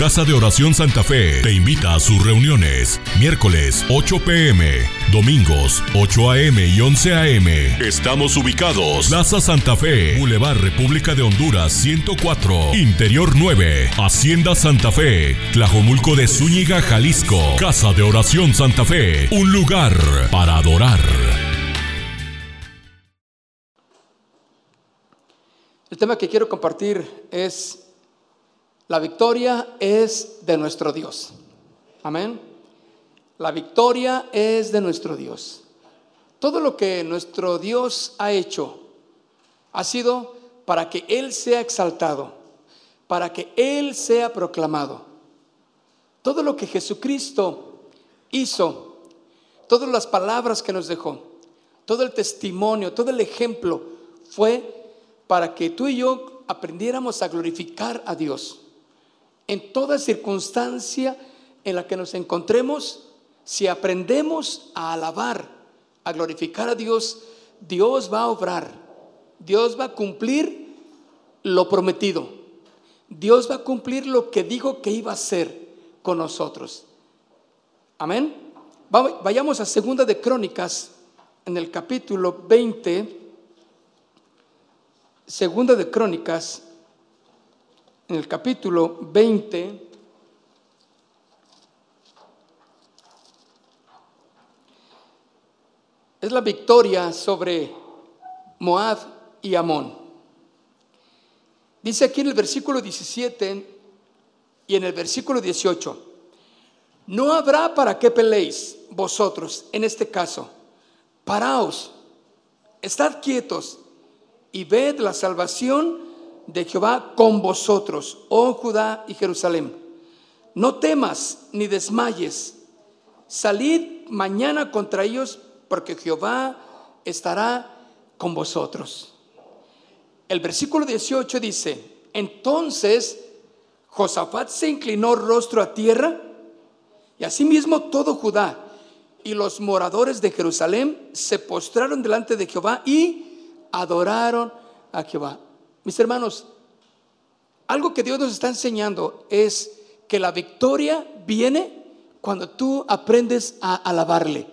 Casa de Oración Santa Fe te invita a sus reuniones. Miércoles 8 pm, domingos 8 am y 11 am. Estamos ubicados. Plaza Santa Fe, Boulevard República de Honduras 104, Interior 9, Hacienda Santa Fe, Tlajomulco de Zúñiga, Jalisco. Casa de Oración Santa Fe, un lugar para adorar. El tema que quiero compartir es la victoria es de nuestro Dios. Amén. La victoria es de nuestro Dios. Todo lo que nuestro Dios ha hecho ha sido para que Él sea exaltado, para que Él sea proclamado. Todo lo que Jesucristo hizo, todas las palabras que nos dejó, todo el testimonio, todo el ejemplo fue para que tú y yo aprendiéramos a glorificar a Dios. En toda circunstancia en la que nos encontremos, si aprendemos a alabar, a glorificar a Dios, Dios va a obrar, Dios va a cumplir lo prometido, Dios va a cumplir lo que dijo que iba a hacer con nosotros. Amén. Vayamos a Segunda de Crónicas en el capítulo 20 Segunda de Crónicas, en el capítulo 20, es la victoria sobre Moab y Amón. Dice aquí en el versículo 17 y en el versículo 18, no habrá para qué peleéis vosotros en este caso. Paraos, estad quietos y ved la salvación de Jehová con vosotros, oh Judá y Jerusalén. No temas ni desmayes. Salid mañana contra ellos, porque Jehová estará con vosotros. El versículo 18 dice, entonces Josafat se inclinó rostro a tierra, y asimismo todo Judá y los moradores de Jerusalén se postraron delante de Jehová y adoraron a Jehová. Mis hermanos, algo que Dios nos está enseñando es que la victoria viene cuando tú aprendes a alabarle.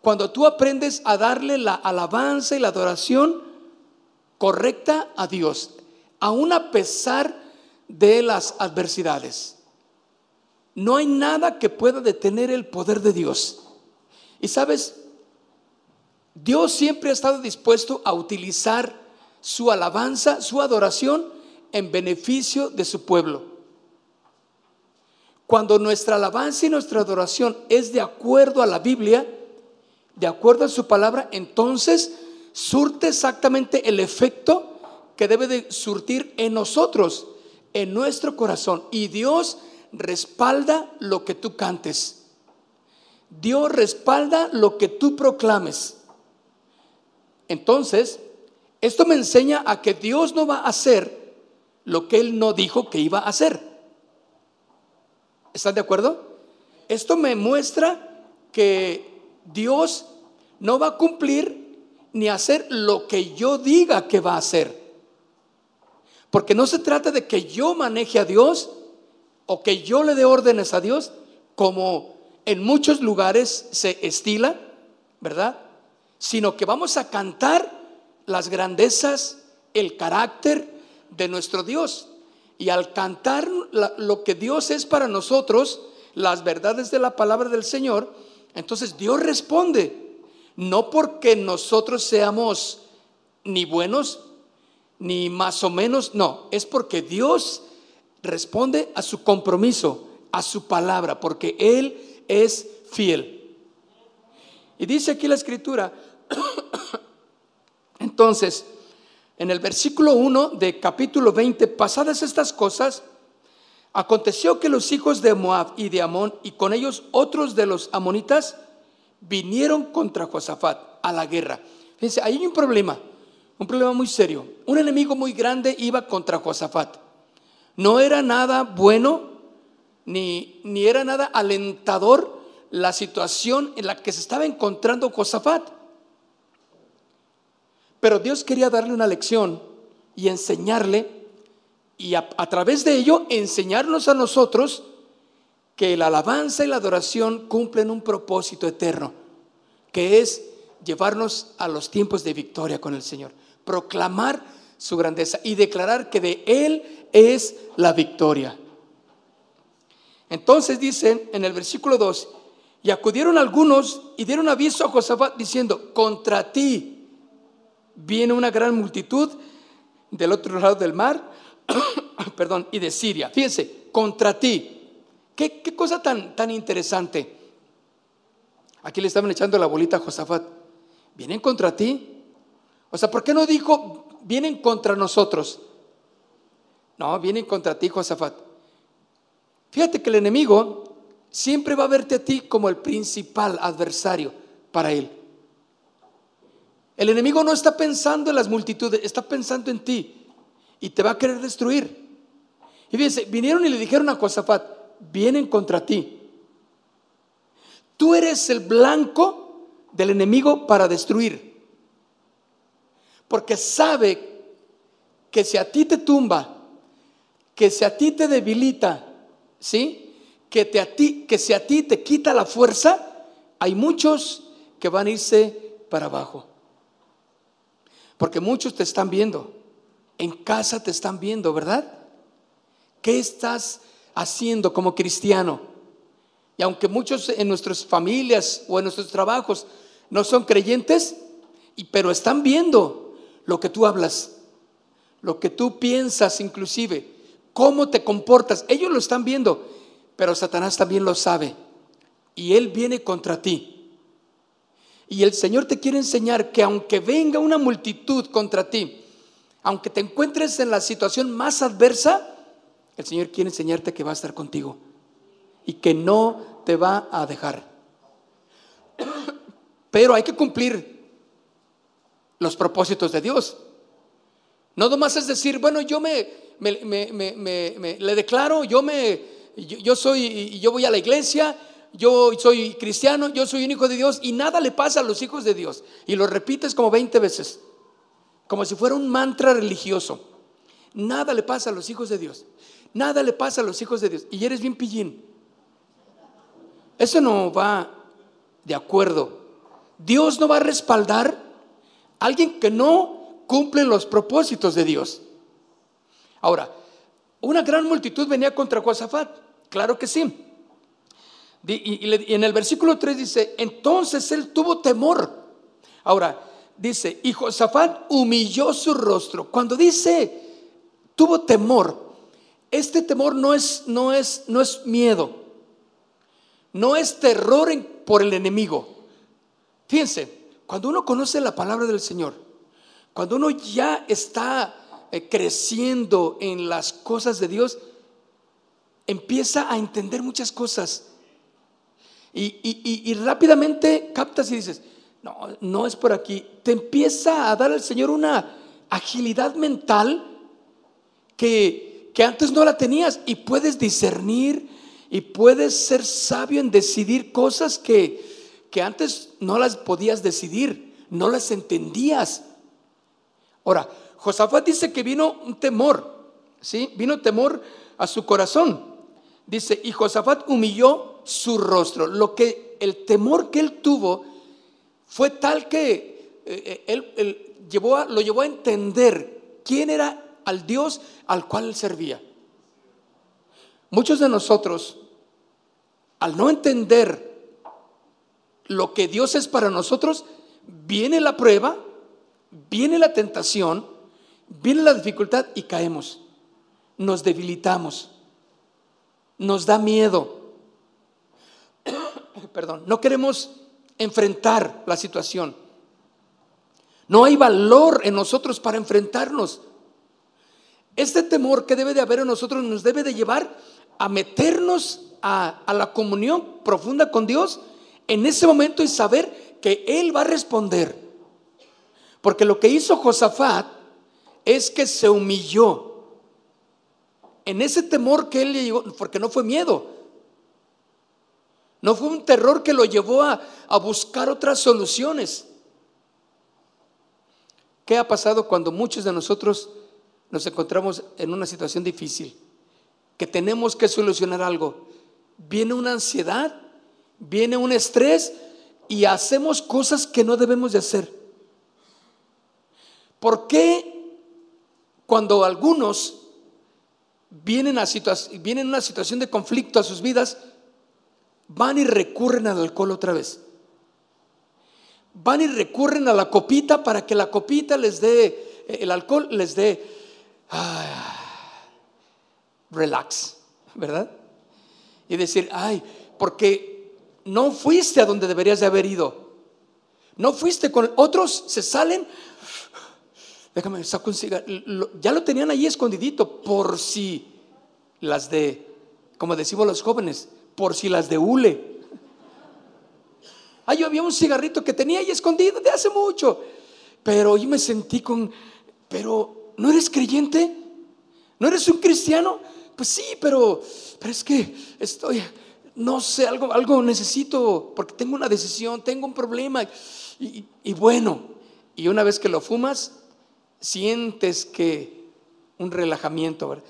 Cuando tú aprendes a darle la alabanza y la adoración correcta a Dios, aun a pesar de las adversidades. No hay nada que pueda detener el poder de Dios. Y sabes, Dios siempre ha estado dispuesto a utilizar su alabanza, su adoración en beneficio de su pueblo. Cuando nuestra alabanza y nuestra adoración es de acuerdo a la Biblia, de acuerdo a su palabra, entonces surte exactamente el efecto que debe de surtir en nosotros, en nuestro corazón. Y Dios respalda lo que tú cantes. Dios respalda lo que tú proclames. Entonces, esto me enseña a que Dios no va a hacer lo que Él no dijo que iba a hacer. ¿Están de acuerdo? Esto me muestra que Dios no va a cumplir ni hacer lo que yo diga que va a hacer. Porque no se trata de que yo maneje a Dios o que yo le dé órdenes a Dios, como en muchos lugares se estila, ¿verdad? sino que vamos a cantar las grandezas, el carácter de nuestro Dios. Y al cantar lo que Dios es para nosotros, las verdades de la palabra del Señor, entonces Dios responde, no porque nosotros seamos ni buenos, ni más o menos, no, es porque Dios responde a su compromiso, a su palabra, porque Él es fiel. Y dice aquí la escritura, Entonces, en el versículo 1 de capítulo 20, pasadas estas cosas, aconteció que los hijos de Moab y de Amón y con ellos otros de los amonitas vinieron contra Josafat a la guerra. Fíjense, ahí hay un problema, un problema muy serio. Un enemigo muy grande iba contra Josafat. No era nada bueno ni, ni era nada alentador la situación en la que se estaba encontrando Josafat. Pero Dios quería darle una lección y enseñarle y a, través de ello enseñarnos a nosotros que la alabanza y la adoración cumplen un propósito eterno, que es llevarnos a los tiempos de victoria con el Señor, proclamar su grandeza y declarar que de Él es la victoria. Entonces dicen en el versículo 2, y acudieron algunos y dieron aviso a Josafat diciendo, contra ti viene una gran multitud del otro lado del mar, perdón, y de Siria. Fíjense, contra ti. ¿Qué, cosa tan, tan interesante? Aquí le estaban echando la bolita a Josafat. ¿Vienen contra ti? O sea, ¿por qué no dijo, vienen contra nosotros? No, vienen contra ti, Josafat. Fíjate que el enemigo siempre va a verte a ti como el principal adversario para él. El enemigo no está pensando en las multitudes, está pensando en ti y te va a querer destruir. Y fíjense, vinieron y le dijeron a Josafat, vienen contra ti. Tú eres el blanco del enemigo para destruir. Porque sabe que si a ti te tumba, que si a ti te debilita, ¿sí? Que, te a ti, que si a ti te quita la fuerza, hay muchos que van a irse para abajo. Porque muchos te están viendo. En casa te están viendo, ¿verdad? ¿Qué estás haciendo como cristiano. Y aunque muchos en nuestras familias o en nuestros trabajos no son creyentes, pero están viendo lo que tú hablas, lo que tú piensas inclusive, cómo te comportas. Ellos lo están viendo, pero Satanás también lo sabe. Y él viene contra ti. Y el Señor te quiere enseñar que aunque venga una multitud contra ti, aunque te encuentres en la situación más adversa, el Señor quiere enseñarte que va a estar contigo y que no te va a dejar. Pero hay que cumplir los propósitos de Dios. No nomás es decir, bueno, yo me, le declaro, yo me, yo, soy, yo voy a la iglesia, yo soy cristiano, yo soy un hijo de Dios y nada le pasa a los hijos de Dios. Y lo repites como 20 veces, como si fuera un mantra religioso. Nada le pasa a los hijos de Dios. Nada le pasa a los hijos de Dios. Y eres bien pillín. Eso no va de acuerdo. Dios no va a respaldar a alguien que no cumple los propósitos de Dios. Ahora, una gran multitud venía contra Josafat. Claro que sí. Y, en el versículo 3 dice, entonces él tuvo temor. Ahora, dice, y Josafat humilló su rostro. Cuando dice, tuvo temor, este temor no es, no es, no es miedo, no es terror por el enemigo. Fíjense, cuando uno conoce la palabra del Señor, cuando uno ya está eh, creciendo en las cosas de Dios, empieza a entender muchas cosas. Y, y, rápidamente captas y dices, no, no es por aquí. Te empieza a dar al Señor una agilidad mental que que antes no la tenías y puedes discernir y puedes ser sabio en decidir cosas que, que antes no las podías decidir, no las entendías. Ahora, Josafat dice que vino un temor, ¿sí? Vino temor a su corazón. Dice, y Josafat humilló su rostro. Lo que el temor que él tuvo fue tal que eh, eh, él, llevó lo llevó a entender quién era al Dios al cual él servía. Muchos de nosotros, al no entender lo que Dios es para nosotros, viene la prueba, viene la tentación, viene la dificultad y caemos. Nos debilitamos. Nos da miedo. Perdón, no queremos enfrentar la situación. No hay valor en nosotros para enfrentarnos. Este temor que debe de haber en nosotros nos debe de llevar a meternos a, la comunión profunda con Dios en ese momento y saber que Él va a responder. Porque lo que hizo Josafat es que se humilló en ese temor que él le llevó, porque no fue miedo, no fue un terror que lo llevó a, a buscar otras soluciones. ¿Qué ha pasado cuando muchos de nosotros nos encontramos en una situación difícil, que tenemos que solucionar algo, viene una ansiedad, viene un estrés y hacemos cosas que no debemos de hacer. ¿Por qué cuando algunos vienen a, vienen a una situación de conflicto a sus vidas, van y recurren al alcohol otra vez? Van y recurren a la copita para que la copita les dé, el alcohol les dé ah, relax, ¿verdad? Y decir, ay, porque no fuiste a donde deberías de haber ido. No fuiste con otros, se salen déjame saco un cigarro. Ya lo tenían ahí escondidito por si las de, como decimos los jóvenes, por si las de hule. Ah, yo había un cigarrito que tenía ahí escondido de hace mucho, pero yo me sentí con, pero ¿no eres creyente? ¿No eres un cristiano? Pues sí, pero, es que estoy, no sé, algo, algo necesito, porque tengo una decisión, tengo un problema. Y bueno, y una vez que lo fumas, sientes que un relajamiento,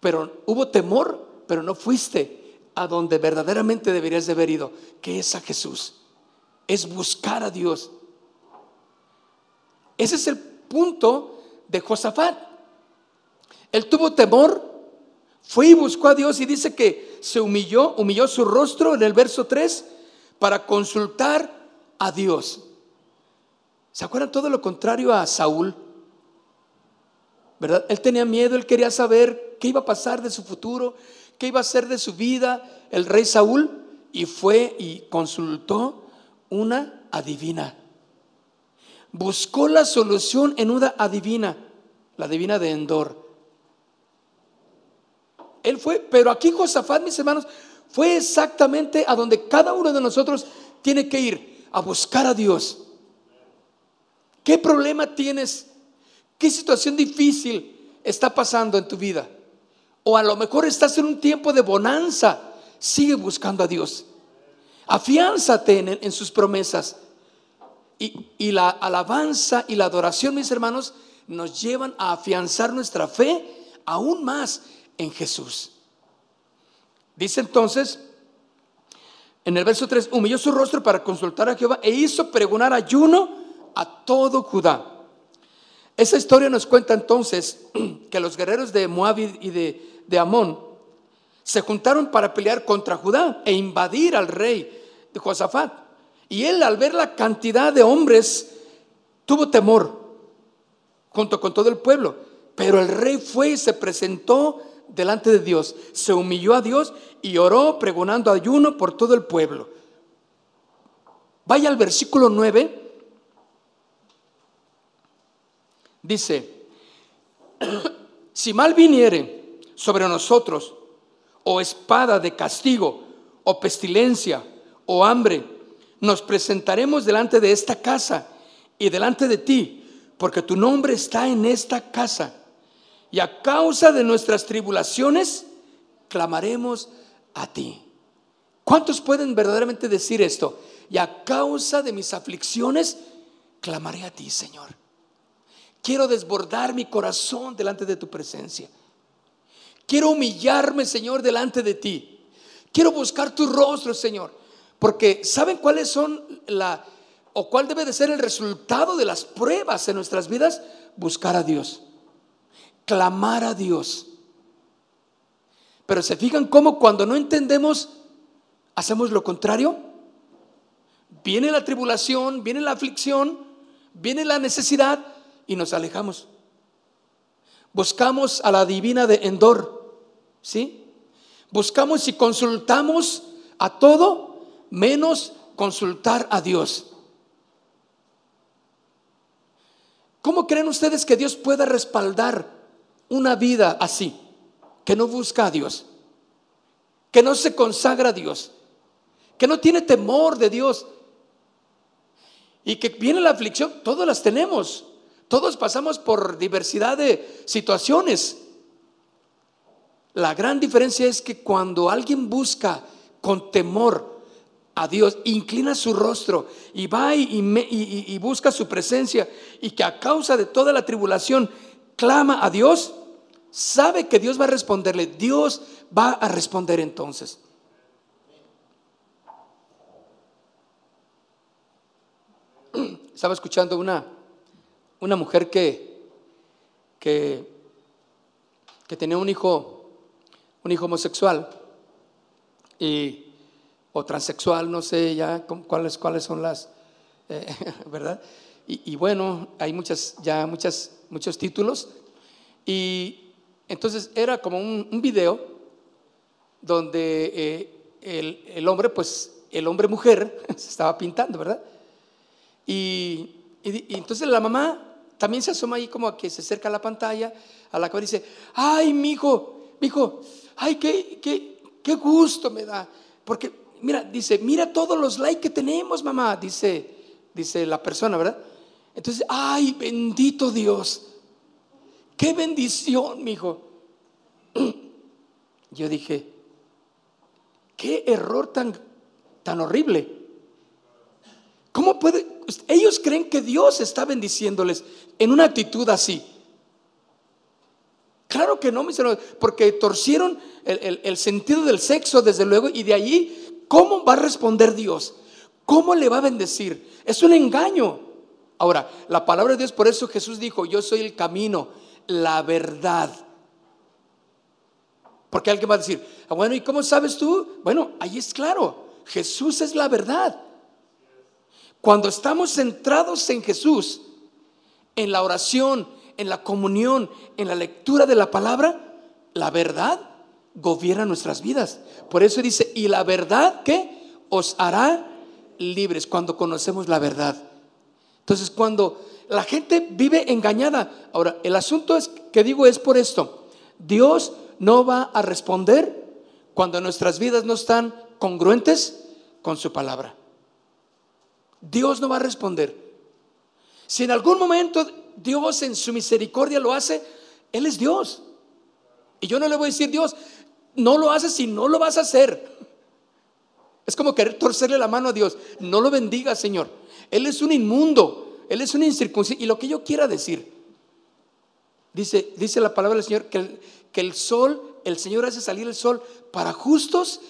pero hubo temor, pero no fuiste a donde verdaderamente deberías de haber ido, que es a Jesús. Es buscar a Dios. Ese es el punto de Josafat. Él tuvo temor, fue y buscó a Dios y dice que se humilló, humilló su rostro en el verso 3 para consultar a Dios. ¿Se acuerdan todo lo contrario a Saúl? ¿verdad? Él tenía miedo, él quería saber qué iba a pasar de su futuro, qué iba a ser de su vida el rey Saúl y fue y consultó una adivina. Buscó la solución en una adivina, la adivina de Endor. Él fue, pero aquí Josafat, mis hermanos, fue exactamente a donde cada uno de nosotros tiene que ir, a buscar a Dios. ¿Qué problema tienes? ¿Qué situación difícil está pasando en tu vida? O a lo mejor estás en un tiempo de bonanza. Sigue buscando a Dios. Afiánzate en, sus promesas. Y, y la alabanza y la adoración, mis hermanos, nos llevan a afianzar nuestra fe aún más en Jesús. Dice entonces, en el verso 3, humilló su rostro para consultar a Jehová e hizo pregonar ayuno a todo Judá. Esa historia nos cuenta entonces que los guerreros de Moab y de, de Amón se juntaron para pelear contra Judá e invadir al rey de Josafat. Y él al ver la cantidad de hombres tuvo temor junto con todo el pueblo. Pero el rey fue y se presentó delante de Dios, se humilló a Dios y oró pregonando ayuno por todo el pueblo. Vaya al versículo 9 dice, si mal viniere sobre nosotros, o espada de castigo, o pestilencia, o hambre, nos presentaremos delante de esta casa y delante de ti, porque tu nombre está en esta casa. Y a causa de nuestras tribulaciones, clamaremos a ti. ¿Cuántos pueden verdaderamente decir esto? Y a causa de mis aflicciones, clamaré a ti, Señor. Quiero desbordar mi corazón delante de tu presencia. Quiero humillarme, Señor, delante de ti. Quiero buscar tu rostro, Señor. Porque ¿saben cuáles son la o cuál debe de ser el resultado de las pruebas en nuestras vidas? Buscar a Dios. Clamar a Dios. Pero se fijan cómo cuando no entendemos hacemos lo contrario. Viene la tribulación, viene la aflicción, viene la necesidad y nos alejamos. Buscamos a la divina de Endor, ¿sí? Buscamos y consultamos a todo menos consultar a Dios. ¿Cómo creen ustedes que Dios pueda respaldar una vida así? Que no busca a Dios, que no se consagra a Dios, que no tiene temor de Dios y que viene la aflicción, todas las tenemos. Todos pasamos por diversidad de situaciones. La gran diferencia es que cuando alguien busca con temor a Dios, inclina su rostro y va y, busca su presencia y que a causa de toda la tribulación clama a Dios, sabe que Dios va a responderle. Dios va a responder entonces. Estaba escuchando una, una mujer que, que, que tenía un hijo, un hijo homosexual y, o transexual, no sé ya cuáles, cuáles son las, eh, ¿verdad? Y, bueno, hay muchas, ya muchas, muchos títulos. Y entonces era como un, video donde eh, el, hombre, pues el hombre mujer se estaba pintando, ¿verdad? Y, entonces la mamá también se asoma ahí como a que se acerca a la pantalla, a la cual dice, ay, mi hijo, mi hijo, ay, qué, qué, qué gusto me da. Porque, mira, dice, mira todos los likes que tenemos, mamá, dice, dice la persona, ¿verdad? Entonces, ay, bendito Dios. Qué bendición, mi hijo. Yo dije, qué error tan, tan horrible. ¿Cómo puede? Ellos creen que Dios está bendiciéndoles en una actitud así. Claro que no, mis hermanos, porque torcieron el, el, sentido del sexo, desde luego, y de allí, ¿cómo va a responder Dios? ¿Cómo le va a bendecir? Es un engaño. Ahora, la palabra de Dios, por eso Jesús dijo, yo soy el camino, la verdad. Porque alguien va a decir, ah, bueno, ¿y cómo sabes tú? Bueno, ahí es claro, Jesús es la verdad. Cuando estamos centrados en Jesús, en la oración, en la comunión, en la lectura de la palabra, la verdad gobierna nuestras vidas. Por eso dice, y la verdad que os hará libres cuando conocemos la verdad. Entonces, cuando la gente vive engañada, ahora, el asunto es que digo es por esto, Dios no va a responder cuando nuestras vidas no están congruentes con su palabra. Dios no va a responder. Si en algún momento Dios en su misericordia lo hace, Él es Dios. Y yo no le voy a decir, Dios, no lo haces si no lo vas a hacer. Es como querer torcerle la mano a Dios. No lo bendiga, Señor. Él es un inmundo, Él es un incircunciso. Y lo que yo quiera decir, dice, dice la palabra del Señor, que el, que el sol, el Señor hace salir el sol para justos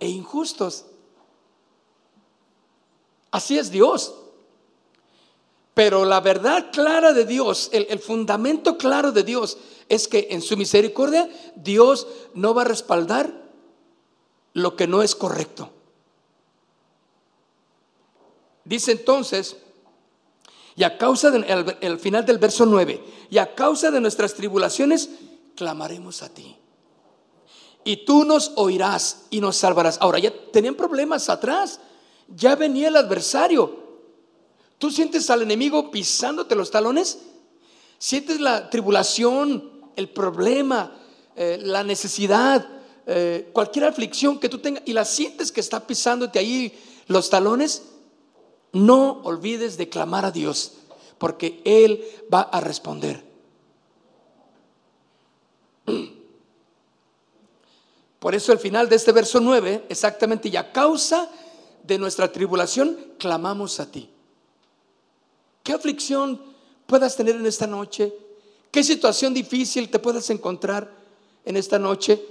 e injustos. Así es Dios. Pero la verdad clara de Dios, el, fundamento claro de Dios es que en su misericordia Dios no va a respaldar lo que no es correcto. Dice entonces, y a causa del final del verso 9, y a causa de nuestras tribulaciones, clamaremos a ti. Y tú nos oirás y nos salvarás. Ahora, ya tenían problemas atrás, ya venía el adversario. ¿Tú sientes al enemigo pisándote los talones? ¿Sientes la tribulación, el problema, eh, la necesidad, eh, cualquier aflicción que tú tengas y la sientes que está pisándote ahí los talones? no olvides de clamar a Dios, porque Él va a responder. Por eso el final de este verso 9, exactamente, y a causa de nuestra tribulación, clamamos a ti. ¿Qué aflicción puedas tener en esta noche? ¿Qué situación difícil te puedas encontrar en esta noche?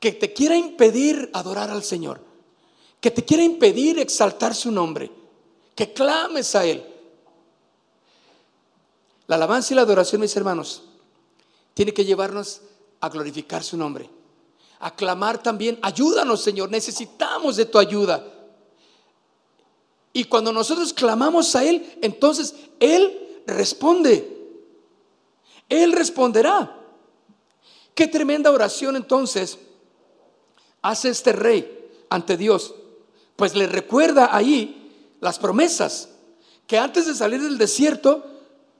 Que te quiera impedir adorar al Señor que te quiere impedir exaltar su nombre, que clames a Él. La alabanza y la adoración, mis hermanos, tiene que llevarnos a glorificar su nombre, a clamar también, ayúdanos Señor, necesitamos de tu ayuda. Y cuando nosotros clamamos a Él, entonces Él responde. Él responderá. Qué tremenda oración entonces hace este rey ante Dios pues le recuerda ahí las promesas, que antes de salir del desierto,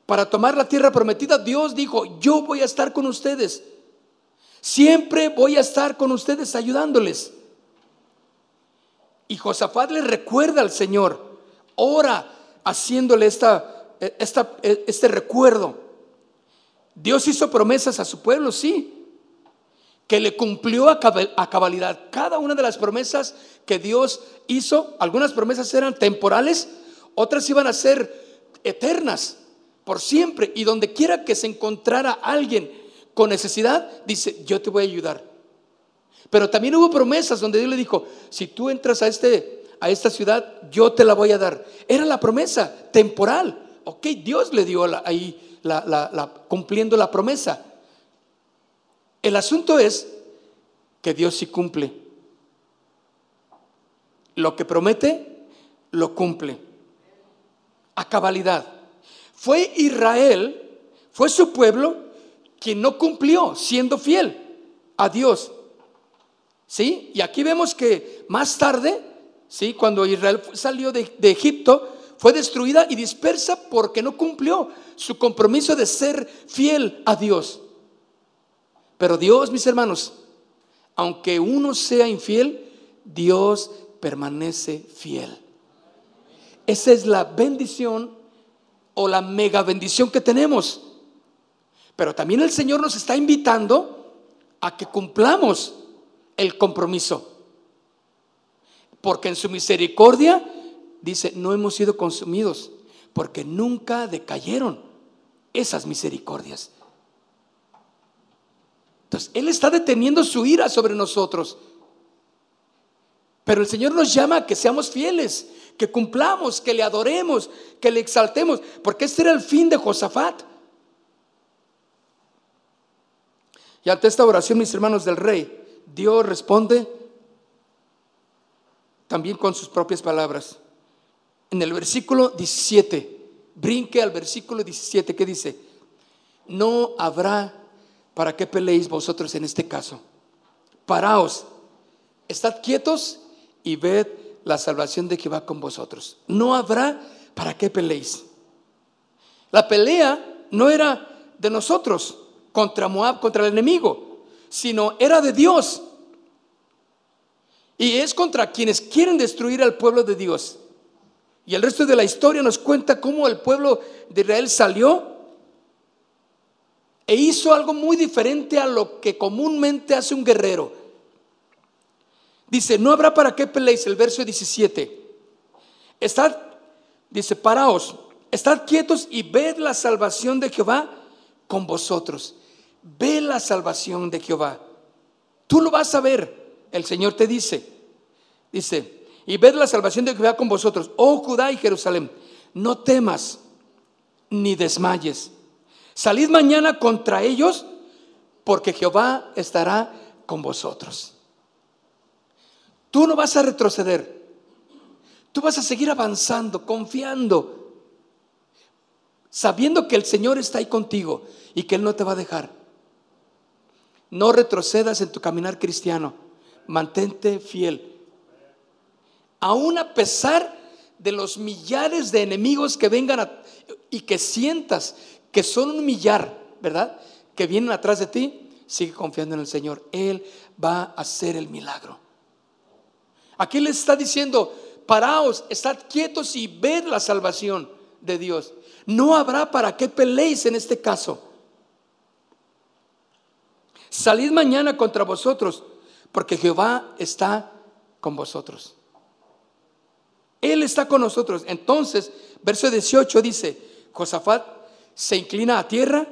para tomar la tierra prometida, Dios dijo, yo voy a estar con ustedes, siempre voy a estar con ustedes ayudándoles. Y Josafat le recuerda al Señor, ora haciéndole esta, esta, este recuerdo. Dios hizo promesas a su pueblo, sí, que le cumplió a cabalidad. Cada una de las promesas que Dios hizo, algunas promesas eran temporales, otras iban a ser eternas. por siempre. Y donde quiera que se encontrara alguien con necesidad, dice, yo te voy a ayudar. Pero también hubo promesas donde Dios le dijo, si tú entras a, este, a esta ciudad, yo te la voy a dar. Era la promesa temporal. Ok, Dios le dio ahí cumpliendo la promesa. El asunto es que Dios sí cumple. Lo que promete, lo cumple. A cabalidad. Fue Israel, fue su pueblo quien no cumplió siendo fiel a Dios. ¿Sí? Y aquí vemos que más tarde, ¿sí? Cuando Israel salió de, de Egipto, fue destruida y dispersa porque no cumplió su compromiso de ser fiel a Dios. Pero Dios, mis hermanos, aunque uno sea infiel, Dios permanece fiel. Esa es la bendición o la mega bendición que tenemos. Pero también el Señor nos está invitando a que cumplamos el compromiso. Porque en su misericordia, dice, no hemos sido consumidos, porque nunca decayeron esas misericordias. Entonces, Él está deteniendo su ira sobre nosotros. Pero el Señor nos llama a que seamos fieles, que cumplamos, que le adoremos, que le exaltemos, porque este era el fin de Josafat. Y ante esta oración, mis hermanos del rey, Dios responde también con sus propias palabras. En el versículo 17, brinque al versículo 17 que dice, no habrá para qué peleéis vosotros en este caso. Paraos, estad quietos y ved la salvación de Jehová con vosotros. No habrá para qué peleéis. La pelea no era de nosotros contra Moab, contra el enemigo, sino era de Dios. Y es contra quienes quieren destruir al pueblo de Dios. Y el resto de la historia nos cuenta cómo el pueblo de Israel salió e hizo algo muy diferente a lo que comúnmente hace un guerrero. Dice, no habrá para qué peleéis, el verso 17. Estad, dice, paraos, estad quietos y ved la salvación de Jehová con vosotros. Ve la salvación de Jehová. Tú lo vas a ver, el Señor te dice. Dice, y ved la salvación de Jehová con vosotros, oh Judá y Jerusalén. No temas ni desmayes. Salid mañana contra ellos, porque Jehová estará con vosotros. Tú no vas a retroceder. Tú vas a seguir avanzando, confiando, sabiendo que el Señor está ahí contigo y que Él no te va a dejar. No retrocedas en tu caminar cristiano. Mantente fiel. Aún a pesar de los millares de enemigos que vengan y que sientas que son un millar, ¿verdad? Que vienen atrás de ti, sigue confiando en el Señor. Él va a hacer el milagro. Aquí le está diciendo, paraos, estad quietos y ved la salvación de Dios. No habrá para qué peleéis en este caso. Salid mañana contra vosotros, porque Jehová está con vosotros. Él está con nosotros. Entonces, verso 18 dice, Josafat se inclina a tierra,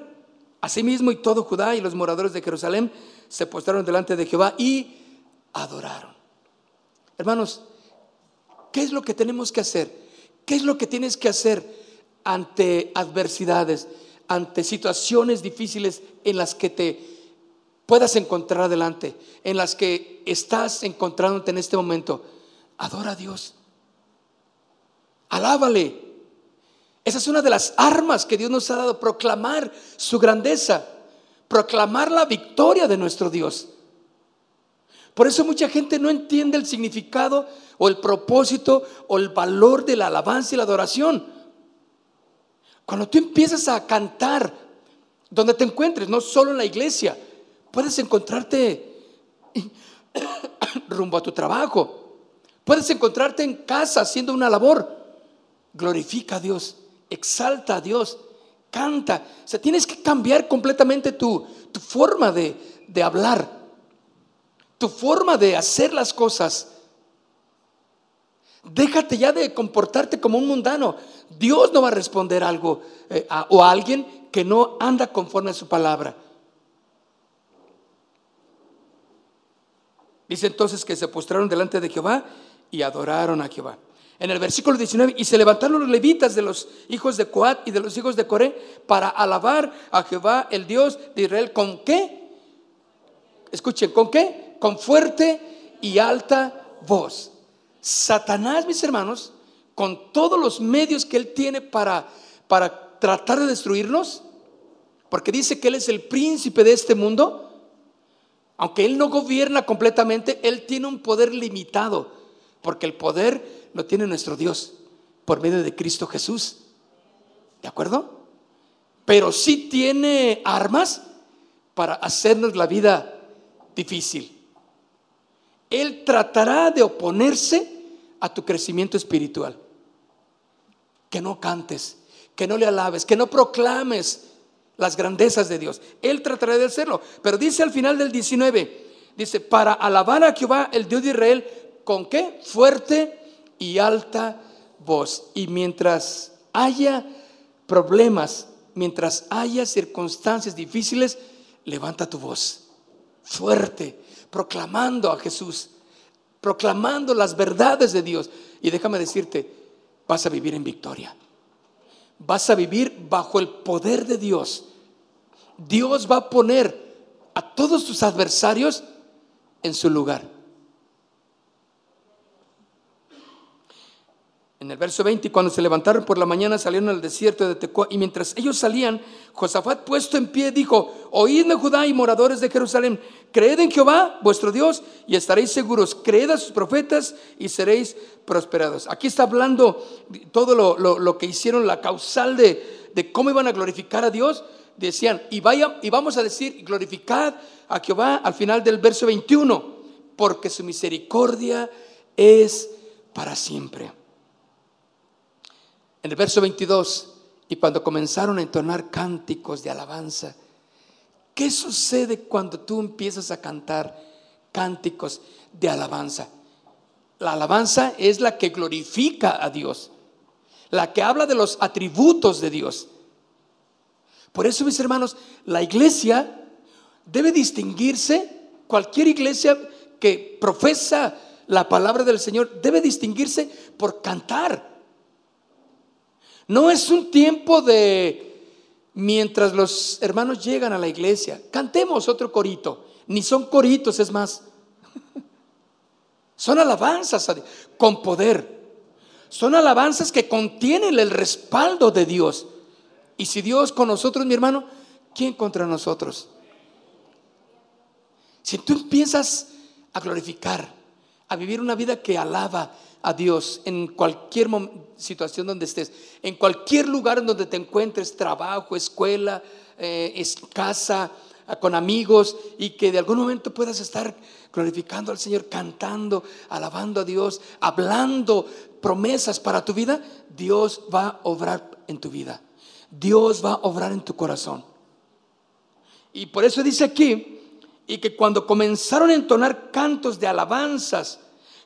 asimismo y todo Judá y los moradores de Jerusalén se postraron delante de Jehová y adoraron. Hermanos, ¿qué es lo que tenemos que hacer? ¿Qué es lo que tienes que hacer ante adversidades, ante situaciones difíciles en las que te puedas encontrar adelante, en las que estás encontrándote en este momento? Adora a Dios. Alábale. Esa es una de las armas que Dios nos ha dado, proclamar su grandeza, proclamar la victoria de nuestro Dios. Por eso mucha gente no entiende el significado o el propósito o el valor de la alabanza y la adoración. Cuando tú empiezas a cantar, donde te encuentres, no solo en la iglesia, puedes encontrarte rumbo a tu trabajo, puedes encontrarte en casa haciendo una labor. Glorifica a Dios, exalta a Dios, canta. O sea, tienes que cambiar completamente tu, forma de, de hablar tu forma de hacer las cosas. Déjate ya de comportarte como un mundano. Dios no va a responder algo eh, o a alguien que no anda conforme a su palabra. Dice entonces que se postraron delante de Jehová y adoraron a Jehová. En el versículo 19, y se levantaron los levitas de los hijos de Coat y de los hijos de Coré para alabar a Jehová, el Dios de Israel. ¿Con qué? Escuchen, ¿con qué? Con fuerte y alta voz. Satanás, mis hermanos, con todos los medios que él tiene para, para tratar de destruirnos, porque dice que él es el príncipe de este mundo, aunque él no gobierna completamente, él tiene un poder limitado, porque el poder lo tiene nuestro Dios por medio de Cristo Jesús. ¿De acuerdo? Pero sí tiene armas para hacernos la vida difícil. Él tratará de oponerse a tu crecimiento espiritual. Que no cantes, que no le alabes, que no proclames las grandezas de Dios. Él tratará de hacerlo. Pero dice al final del 19, dice, para alabar a Jehová, el Dios de Israel, ¿con qué? Fuerte y alta voz. Y mientras haya problemas, mientras haya circunstancias difíciles, levanta tu voz fuerte, proclamando a Jesús, proclamando las verdades de Dios. Y déjame decirte, vas a vivir en victoria. Vas a vivir bajo el poder de Dios. Dios va a poner a todos tus adversarios en su lugar. En el verso 20, cuando se levantaron por la mañana, salieron al desierto de Tecoa. Y mientras ellos salían, Josafat, puesto en pie, dijo: Oídme, Judá y moradores de Jerusalén, creed en Jehová, vuestro Dios, y estaréis seguros. Creed a sus profetas y seréis prosperados. Aquí está hablando todo lo, que hicieron, la causal de, de, cómo iban a glorificar a Dios. Decían, y, vaya, y vamos a decir, glorificad a Jehová al final del verso 21, porque su misericordia es para siempre. En el verso 22, y cuando comenzaron a entonar cánticos de alabanza, ¿qué sucede cuando tú empiezas a cantar cánticos de alabanza? La alabanza es la que glorifica a Dios, la que habla de los atributos de Dios. Por eso, mis hermanos, la iglesia debe distinguirse, cualquier iglesia que profesa la palabra del Señor debe distinguirse por cantar no es un tiempo de mientras los hermanos llegan a la iglesia, cantemos otro corito. Ni son coritos, es más. Son alabanzas con poder. Son alabanzas que contienen el respaldo de Dios. Y si Dios con nosotros, mi hermano, ¿quién contra nosotros? Si tú empiezas a glorificar, a vivir una vida que alaba, a Dios en cualquier situación donde estés, en cualquier lugar donde te encuentres, trabajo, escuela, eh, casa, ah, con amigos, y que de algún momento puedas estar glorificando al Señor, cantando, alabando a Dios, hablando promesas para tu vida, Dios va a obrar en tu vida. Dios va a obrar en tu corazón. Y por eso dice aquí, y que cuando comenzaron a entonar cantos de alabanzas,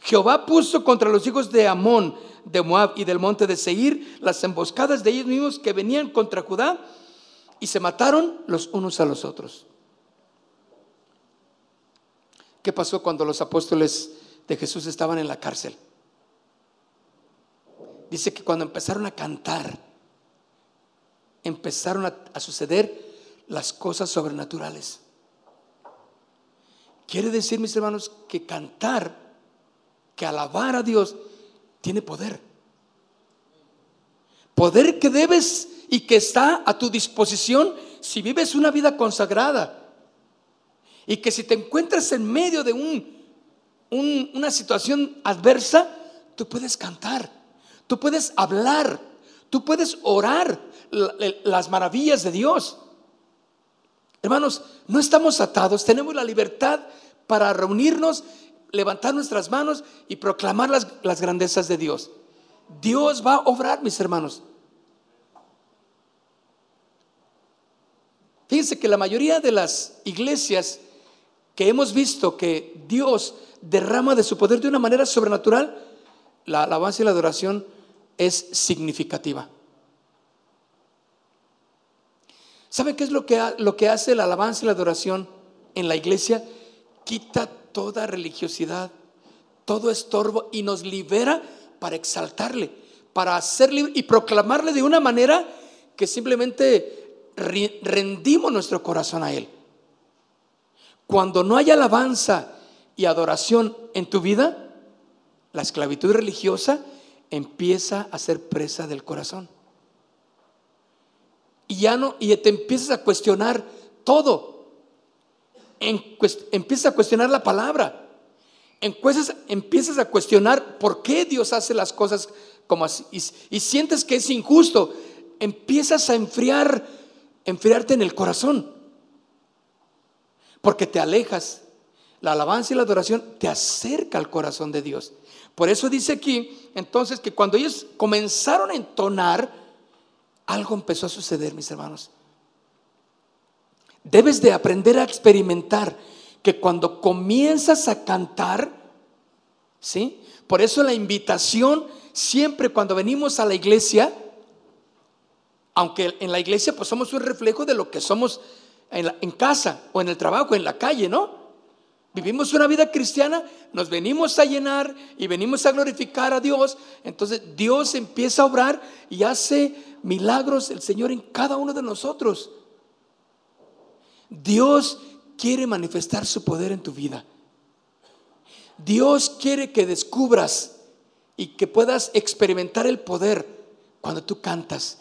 Jehová puso contra los hijos de Amón, de Moab y del monte de Seir las emboscadas de ellos mismos que venían contra Judá y se mataron los unos a los otros. ¿Qué pasó cuando los apóstoles de Jesús estaban en la cárcel? Dice que cuando empezaron a cantar, empezaron a, suceder las cosas sobrenaturales. Quiere decir, mis hermanos, que cantar que alabar a Dios tiene poder. Poder que debes y que está a tu disposición si vives una vida consagrada. Y que si te encuentras en medio de un, una situación adversa, tú puedes cantar, tú puedes hablar, tú puedes orar las maravillas de Dios. Hermanos, no estamos atados, tenemos la libertad para reunirnos levantar nuestras manos y proclamar las, las grandezas de Dios. Dios va a obrar, mis hermanos. Fíjense que la mayoría de las iglesias que hemos visto que Dios derrama de su poder de una manera sobrenatural, la alabanza y la adoración es significativa. ¿Sabe qué es lo que, lo que hace la alabanza y la adoración en la iglesia? Quita toda religiosidad, todo estorbo y nos libera para exaltarle, para hacerle y proclamarle de una manera que simplemente rendimos nuestro corazón a Él. Cuando no hay alabanza y adoración en tu vida, la esclavitud religiosa empieza a ser presa del corazón. Y ya no, y te empiezas a cuestionar todo. Empiezas a cuestionar la palabra. empiezas a cuestionar por qué Dios hace las cosas como así. Y, sientes que es injusto. Empiezas a enfriar, enfriarte en el corazón. Porque te alejas. La alabanza y la adoración te acerca al corazón de Dios. Por eso dice aquí, entonces, que cuando ellos comenzaron a entonar, algo empezó a suceder, mis hermanos. Debes de aprender a experimentar que cuando comienzas a cantar, ¿sí? Por eso la invitación siempre cuando venimos a la iglesia, aunque en la iglesia pues somos un reflejo de lo que somos en, en casa o en el trabajo, en la calle, ¿no? Vivimos una vida cristiana, nos venimos a llenar y venimos a glorificar a Dios. Entonces Dios empieza a obrar y hace milagros el Señor en cada uno de nosotros. Dios quiere manifestar su poder en tu vida. Dios quiere que descubras y que puedas experimentar el poder cuando tú cantas,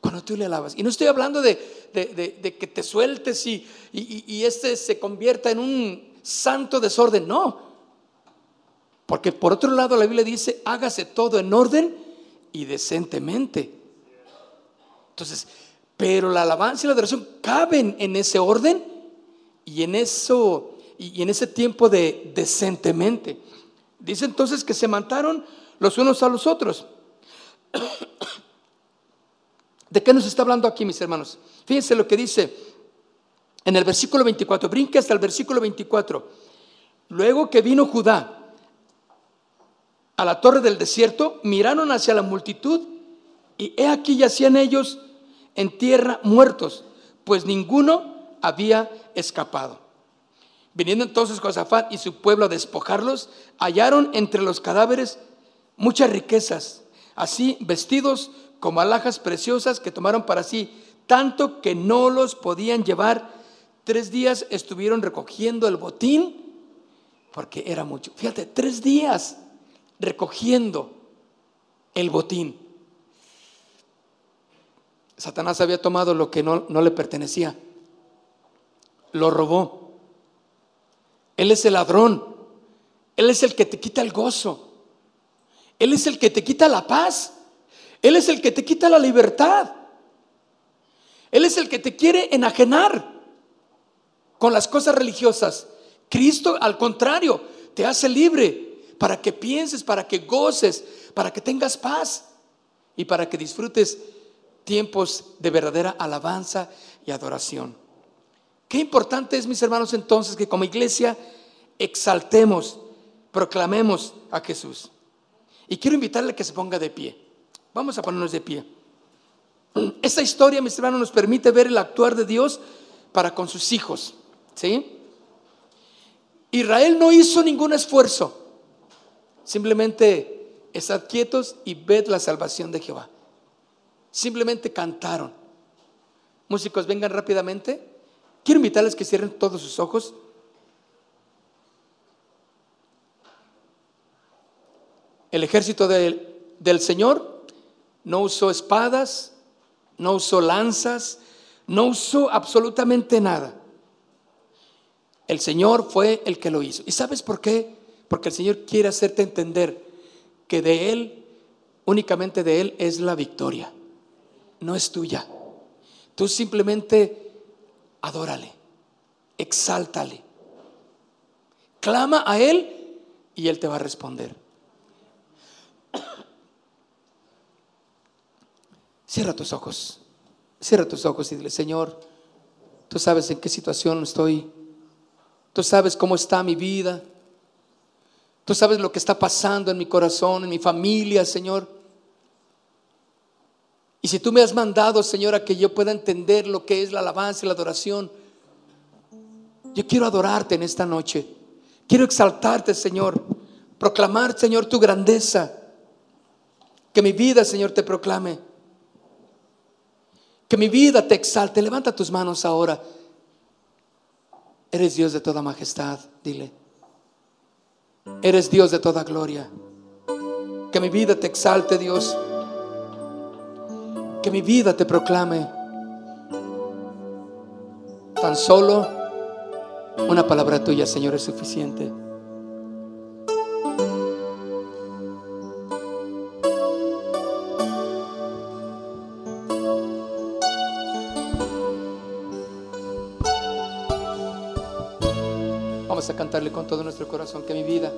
cuando tú le alabas. Y no estoy hablando de, que te sueltes y, y este se convierta en un santo desorden, no. Porque por otro lado la Biblia dice, hágase todo en orden y decentemente. Entonces, pero la alabanza y la adoración caben en ese orden y en eso y en ese tiempo de decentemente. Dice entonces que se mataron los unos a los otros. ¿De qué nos está hablando aquí, mis hermanos? Fíjense lo que dice en el versículo 24, brinque hasta el versículo 24. Luego que vino Judá a la torre del desierto, miraron hacia la multitud y he aquí yacían ellos en tierra muertos, pues ninguno había escapado. Viniendo entonces Josafat y su pueblo a despojarlos, hallaron entre los cadáveres muchas riquezas, así vestidos como alhajas preciosas que tomaron para sí, tanto que no los podían llevar Tres días estuvieron recogiendo el botín porque era mucho. Fíjate, tres días recogiendo el botín. Satanás había tomado lo que no, no le pertenecía. Lo robó. Él es el ladrón. Él es el que te quita el gozo. Él es el que te quita la paz. Él es el que te quita la libertad. Él es el que te quiere enajenar con las cosas religiosas. Cristo, al contrario, te hace libre para que pienses, para que goces, para que tengas paz y para que disfrutes tiempos de verdadera alabanza y adoración. Qué importante es, mis hermanos, entonces que como iglesia exaltemos, proclamemos a Jesús. Y quiero invitarle a que se ponga de pie. Vamos a ponernos de pie. Esta historia, mis hermanos, nos permite ver el actuar de Dios para con sus hijos. ¿Sí? Israel no hizo ningún esfuerzo. Simplemente estad quietos y ved la salvación de Jehová. Simplemente cantaron. Músicos, vengan rápidamente. Quiero invitarles que cierren todos sus ojos. El ejército del Señor no usó espadas, no usó lanzas, no usó absolutamente nada. El Señor fue el que lo hizo. ¿Y sabes por qué? Porque el Señor quiere hacerte entender que de Él, únicamente de Él, es la victoria. No es tuya. Tú simplemente adórale, exáltale, clama a Él y Él te va a responder. Cierra tus ojos, cierra tus ojos y dile, Señor, tú sabes en qué situación estoy Tú sabes cómo está mi vida. Tú sabes lo que está pasando en mi corazón, en mi familia, Señor. Y si tú me has mandado, Señor, a que yo pueda entender lo que es la alabanza y la adoración, yo quiero adorarte en esta noche. Quiero exaltarte, Señor. Proclamar, Señor, tu grandeza. Que mi vida, Señor, te proclame. Que mi vida te exalte. Levanta tus manos ahora. Eres Dios de toda majestad, dile. Eres Dios de toda gloria. Que mi vida te exalte, Dios. Que mi vida te proclame. Tan solo una palabra tuya, Señor, es suficiente. Vamos a cantarle con todo nuestro corazón que mi vida,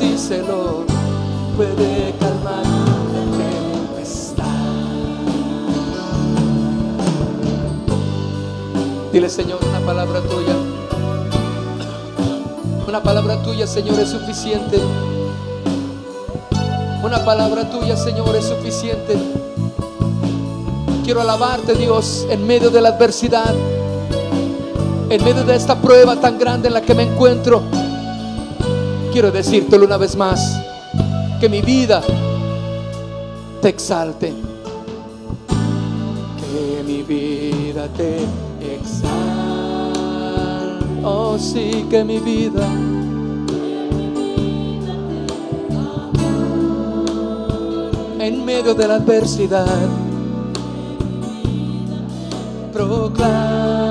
Díselo, puede calmar la tempestad. Dile, Señor, una palabra tuya. Una palabra tuya, Señor, es suficiente. Una palabra tuya, Señor, es suficiente. Quiero alabarte, Dios, en medio de la adversidad, en medio de esta prueba tan grande en la que me encuentro. Quiero decírtelo una vez más, que mi vida te exalte, que mi vida te exalte. Oh sí, que mi vida. En medio de la adversidad, proclame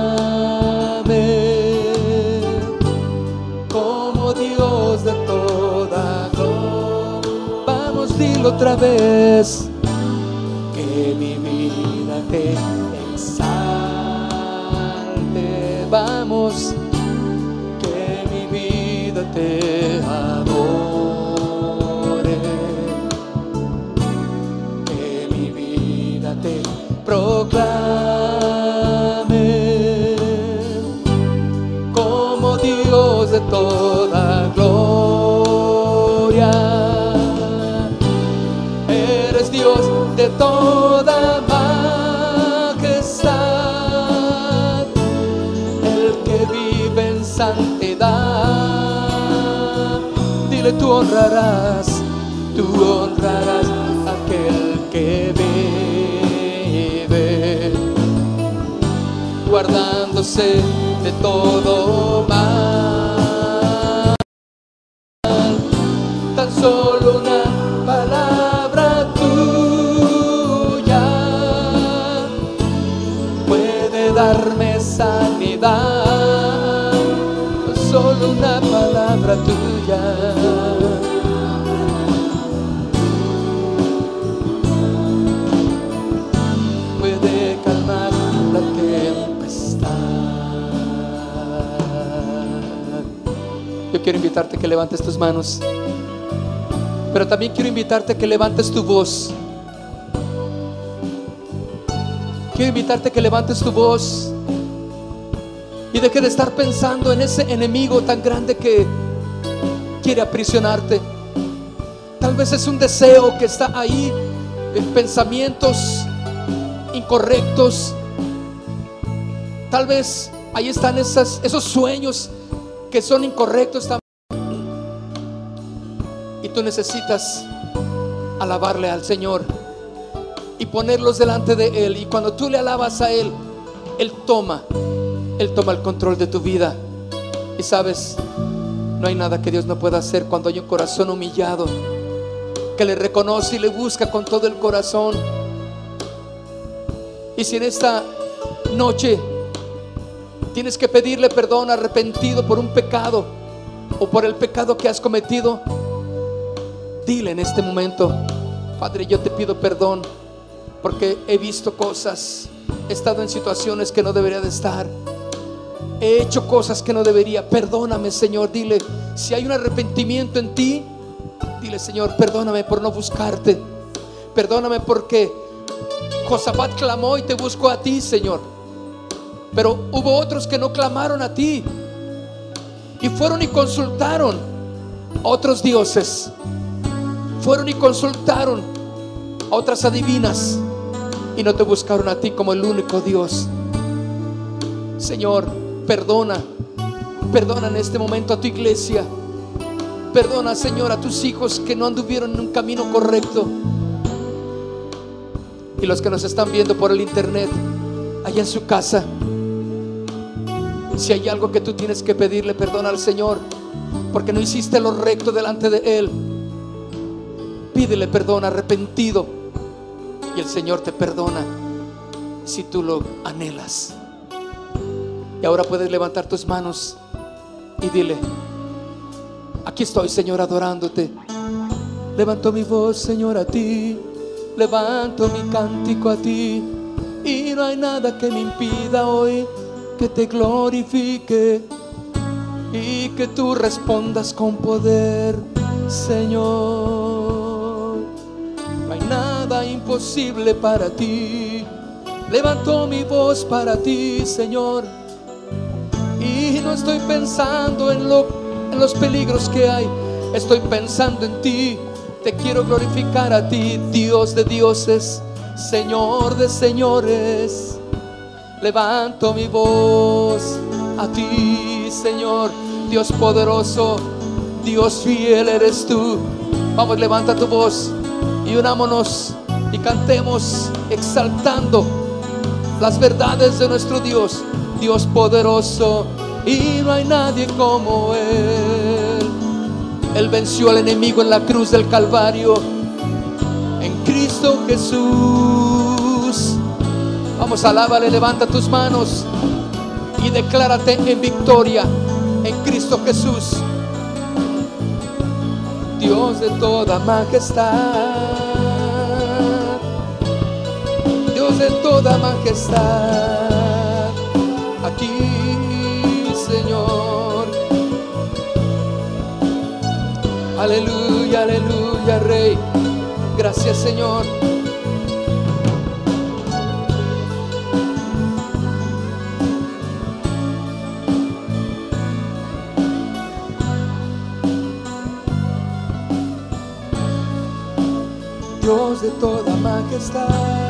otra vez, que mi vida te exalte. Vamos, que mi vida te adore, tú honrarás, tú honrarás a aquel que vive guardándose de todo mal. Que levantes tus manos. Pero también quiero invitarte a que levantes tu voz. Quiero invitarte a que levantes tu voz y deje de estar pensando en ese enemigo tan grande que quiere aprisionarte. Tal vez es un deseo que está ahí, en pensamientos incorrectos. Tal vez ahí están esas, esos sueños que son incorrectos Y tú necesitas alabarle al Señor y ponerlos delante de Él. Y cuando tú le alabas a Él, Él toma él toma el control de tu vida. Y sabes, no hay nada que Dios no pueda hacer cuando hay un corazón humillado, que le reconoce y le busca con todo el corazón. Y si en esta noche tienes que pedirle perdón arrepentido por un pecado o por el pecado que has cometido, dile en este momento, Padre, yo te pido perdón porque he visto cosas, he estado en situaciones que no debería de estar he hecho cosas que no debería. Perdóname, Señor. Dile, si hay un arrepentimiento en ti, dile, Señor, perdóname por no buscarte. Perdóname porque Josafat clamó y te buscó a ti, Señor. Pero hubo otros que no clamaron a ti. Y fueron y consultaron a otros dioses. Fueron y consultaron a otras adivinas. Y no te buscaron a ti como el único Dios. Señor, Perdona, perdona en este momento a tu iglesia. Perdona, Señor, a tus hijos que no anduvieron en un camino correcto. Y los que nos están viendo por el internet, allá en su casa. Si hay algo que tú tienes que pedirle perdón al Señor, porque no hiciste lo recto delante de Él, pídele perdón arrepentido. Y el Señor te perdona si tú lo anhelas. Y ahora puedes levantar tus manos y dile, aquí estoy Señor adorándote. Levanto mi voz Señor a ti, levanto mi cántico a ti. Y no hay nada que me impida hoy que te glorifique y que tú respondas con poder, Señor. Imposible para ti. Levanto mi voz para ti, Señor y no estoy pensando en, en los peligros que hay, estoy pensando en ti. Te quiero glorificar a ti, Dios de dioses, Señor de señores. Levanto mi voz a ti, Señor, Dios poderoso, Dios fiel eres tú. Vamos, levanta tu voz y unámonos y cantemos exaltando las verdades de nuestro Dios. Dios poderoso y no hay nadie como Él. Él venció al enemigo en la cruz del Calvario, en Cristo Jesús. Vamos, alábale, levanta tus manos y declárate en victoria en Cristo Jesús. Dios de toda majestad, Dios de toda majestad aquí, Señor. Aleluya, aleluya, Rey. Gracias, Señor. Dios de toda majestad.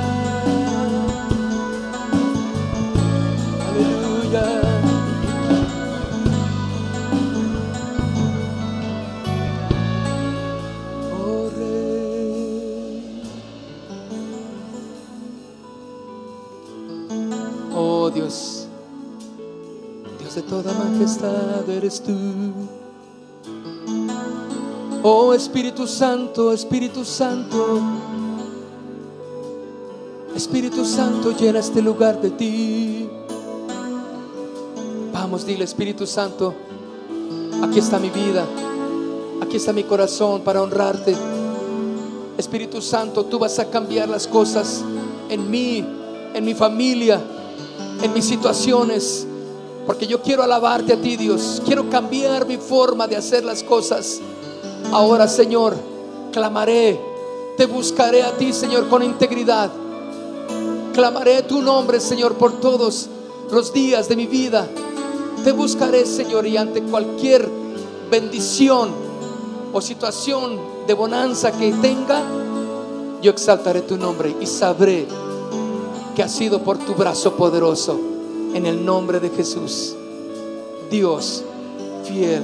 Eres tú. Oh Espíritu Santo, Espíritu Santo, Espíritu Santo, llena este lugar de ti. Vamos, dile Espíritu Santo, Aquí está mi vida. Aquí está mi corazón para honrarte. Espíritu Santo, tú vas a cambiar las cosas en mí, en mi familia, en mis situaciones. Porque yo quiero alabarte a ti, Dios. Quiero cambiar mi forma de hacer las cosas. Ahora, Señor, clamaré, te buscaré a ti, Señor, con integridad. Clamaré tu nombre, Señor, por todos los días de mi vida. Te buscaré, Señor, y ante cualquier bendición o situación de bonanza que tenga, yo exaltaré tu nombre y sabré que ha sido por tu brazo poderoso. En el nombre de Jesús, Dios fiel.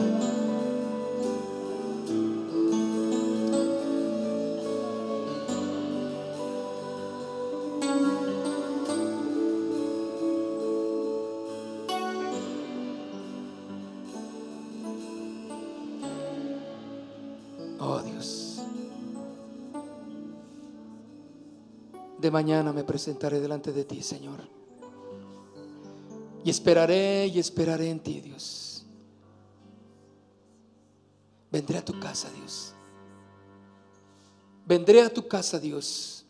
de mañana me presentaré delante de ti, Señor. Y esperaré y esperaré en ti, Dios. Vendré a tu casa, Dios. Vendré a tu casa, Dios.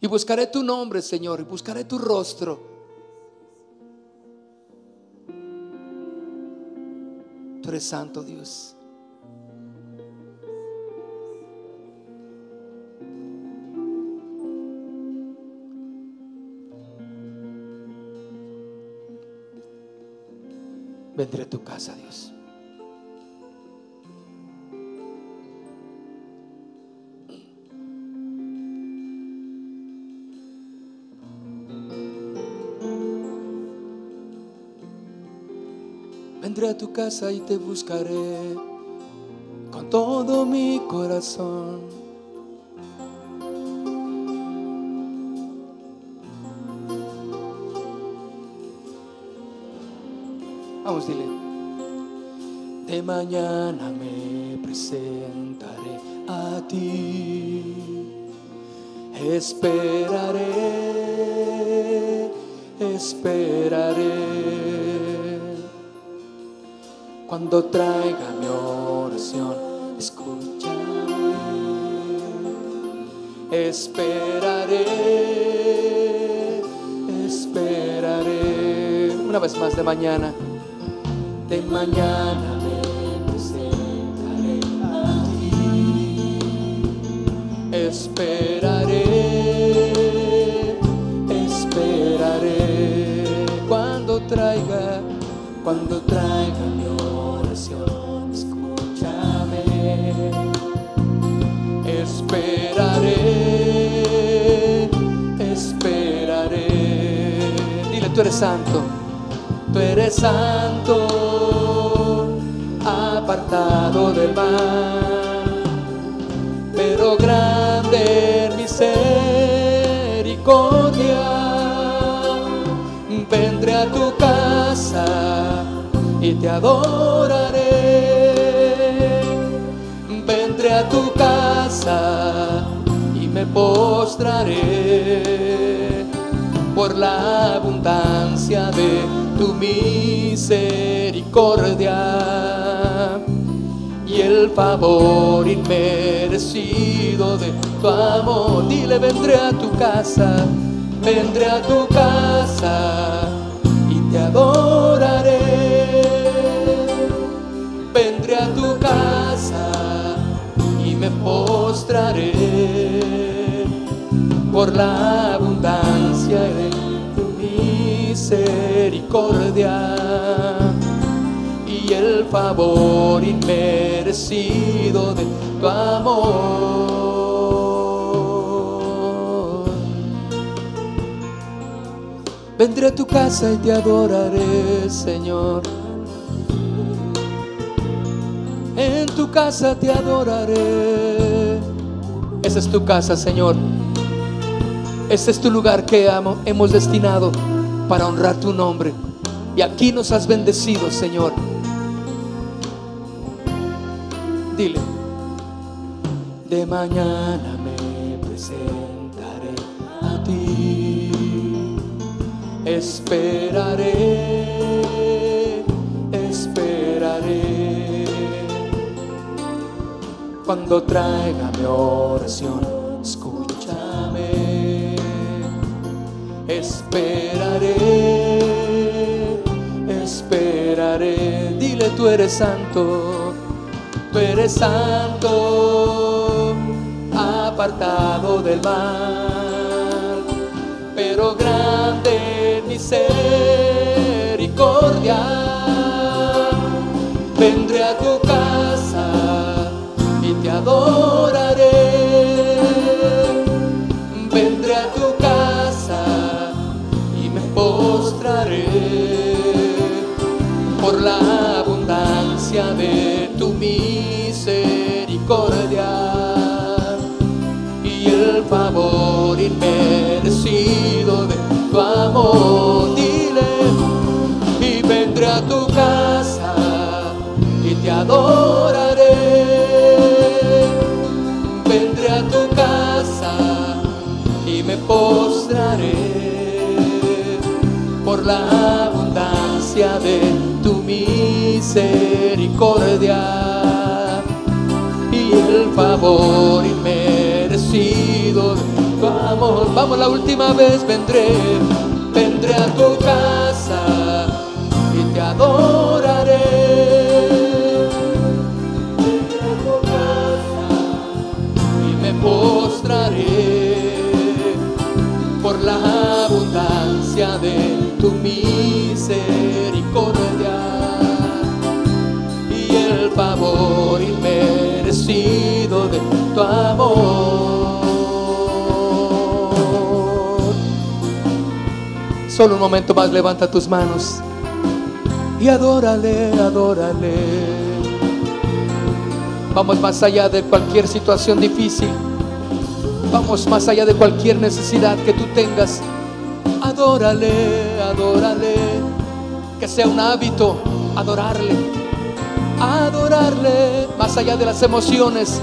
Y buscaré tu nombre, Señor, y buscaré tu rostro. Tú eres santo, Dios. Vendré a tu casa, Dios. Vendré a tu casa y te buscaré con todo mi corazón. De mañana me presentaré a ti. Esperaré, esperaré. Cuando traiga mi oración, escúchame. Esperaré, esperaré. Una vez más de mañana de mañana me presentaré a ti. Esperaré, esperaré cuando traiga, cuando traiga mi oración, escúchame. Esperaré, esperaré. Dile, tú eres santo tú eres santo, apartado del mal, pero grande misericordia. Vendré a tu casa y te adoraré. Vendré a tu casa y me postraré por la abundancia de tu misericordia y el favor inmerecido de tu amor. Dile, vendré a tu casa, vendré a tu casa y te adoraré. Vendré a tu casa y me postraré por la abundancia de misericordia y el favor inmerecido de tu amor. Vendré a tu casa y te adoraré, Señor. En tu casa te adoraré. Esa es tu casa, Señor. Ese es tu lugar que amo, hemos destinado para honrar tu nombre. Y aquí nos has bendecido, Señor. Dile, de mañana me presentaré a ti, esperaré, esperaré. Cuando traiga mi oración Esperaré, esperaré. Dile, tú eres santo, tú eres santo, apartado del mal, pero grande misericordia vendré a tu casa y te adoraré. Favor inmerecido de tu amor. Dile y vendré a tu casa te adoraré. Vendré a tu casa y me postraré por la abundancia de tu misericordia y el favor inmerecido amor. Vamos, la última vez vendré, vendré a tu casa y te adoraré postraré por la abundancia de tu misericordia y el favor inmerecido de tu amor. Solo un momento más levanta tus manos y adórale, adórale. Vamos más allá de cualquier situación difícil. Vamos más allá de cualquier necesidad que tú tengas. Adórale, adórale. Que sea un hábito adorarle. Adorarle más allá de las emociones.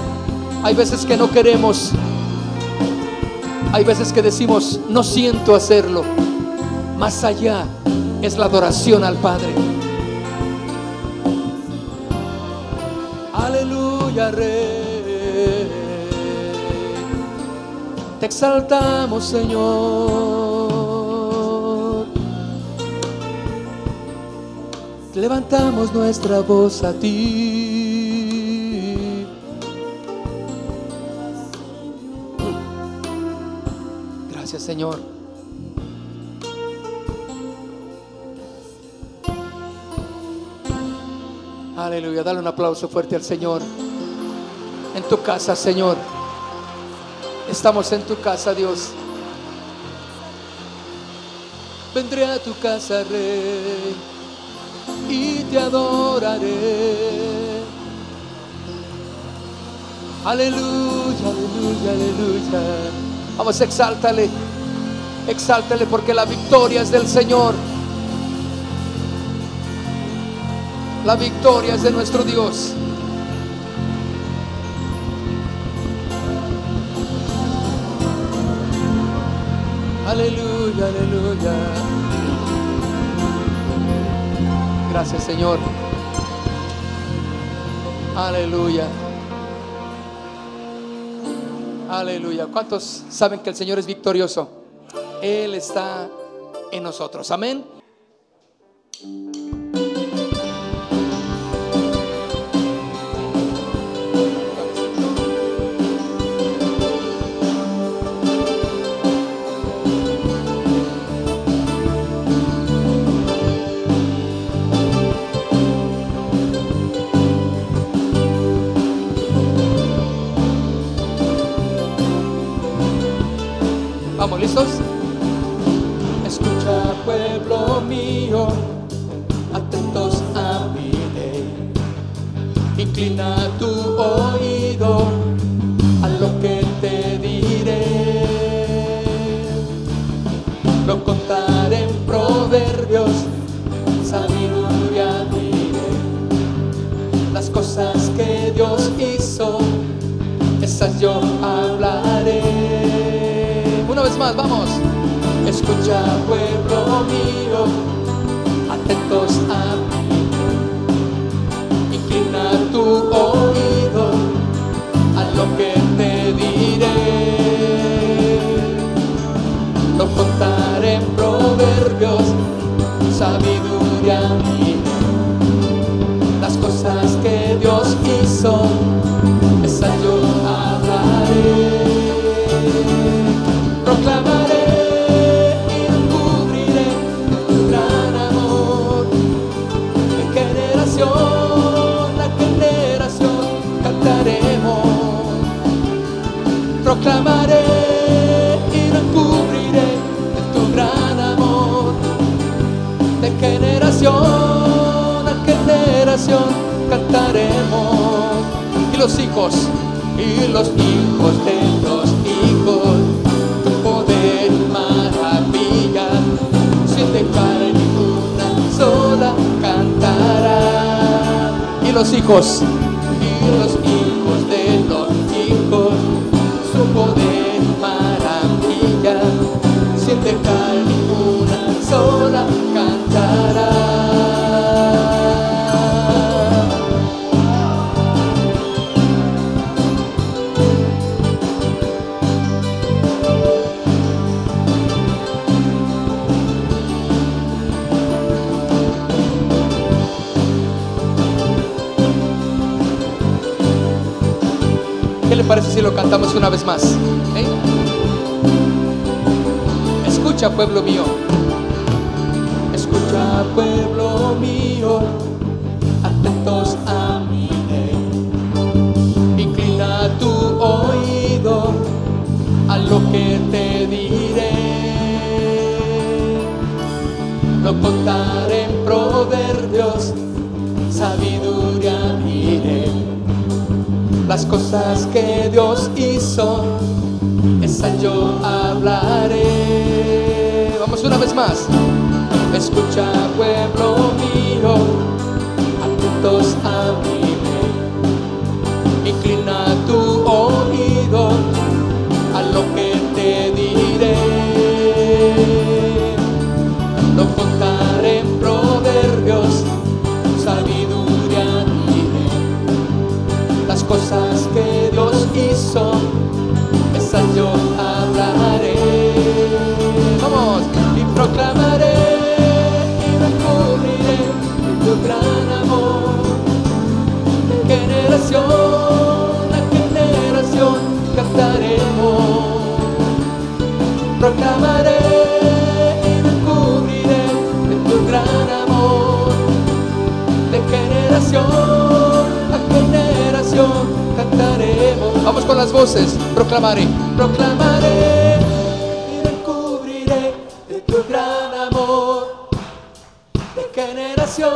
Hay veces que no queremos. Hay veces que decimos, no siento hacerlo. Más allá es la adoración al Padre. Aleluya, Rey. te exaltamos, Señor. Levantamos nuestra voz a ti. Gracias, Señor. Aleluya, dale un aplauso fuerte al Señor. En tu casa, Señor. Estamos en tu casa, Dios. Vendré a tu casa, Rey, y te adoraré. Aleluya, aleluya, aleluya. Vamos, exáltale, exáltale porque la victoria es del Señor. La victoria es de nuestro Dios. Aleluya, aleluya. Gracias Señor. Aleluya. Aleluya. ¿Cuántos saben que el Señor es victorioso? Él está en nosotros. Amén. Listos? Escucha pueblo mío, atentos a mi. Inclina tu oído a lo que te diré. Lo contaré en proverbios, sabiduría diré. Las cosas que Dios hizo, esas yo hablaré una vez más, vamos. Escucha, pueblo mío, atentos a mí. Inclina tu oído a lo que te diré. No contaré proverbios, sabiduría mía. Las cosas que Dios hizo proclamaré y no cubriré de tu gran amor. De generación a generación cantaremos. Y los hijos, y los hijos de los hijos, tu poder y maravilla, sin dejar ninguna sola cantará. Y los hijos, y los hijos ¿Qué le parece si lo cantamos una vez más? ¿Eh? Escucha, pueblo mío. Escucha, pueblo mío, atentos a mi. Inclina tu oído a lo que te diré. No contaré en proverbios, sabiduría diré las cosas que Dios hizo, esas yo hablaré. Vamos una vez más. Escucha, pueblo mío, atentos con las voces, proclamaré, proclamaré y me cubriré de tu gran amor. De generación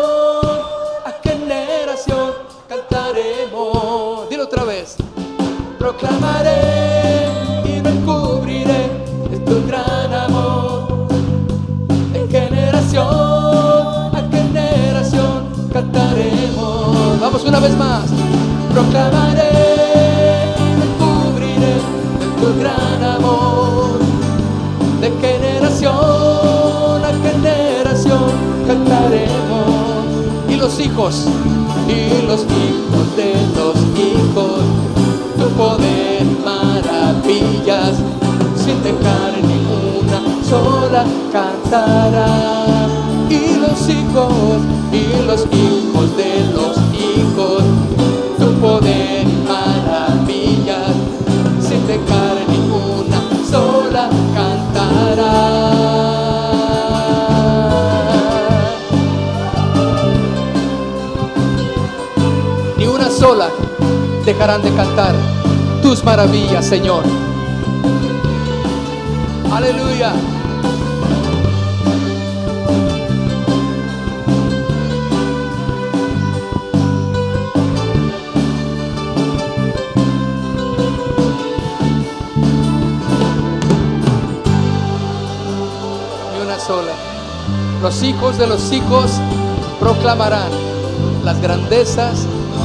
a generación cantaremos. Dilo otra vez. Proclamaré y me cubriré de tu gran amor de generación a generación cantaremos. Vamos una vez más. Proclamaré y los hijos de los hijos, tu poder maravillas, sin dejar ninguna sola cantará. Y los hijos, y los hijos de los hijos, tu poder maravillas, sin dejar ninguna sola cantará. Sola dejarán de cantar tus maravillas, Señor. Aleluya. Ni una sola. Los hijos de los hijos proclamarán las grandezas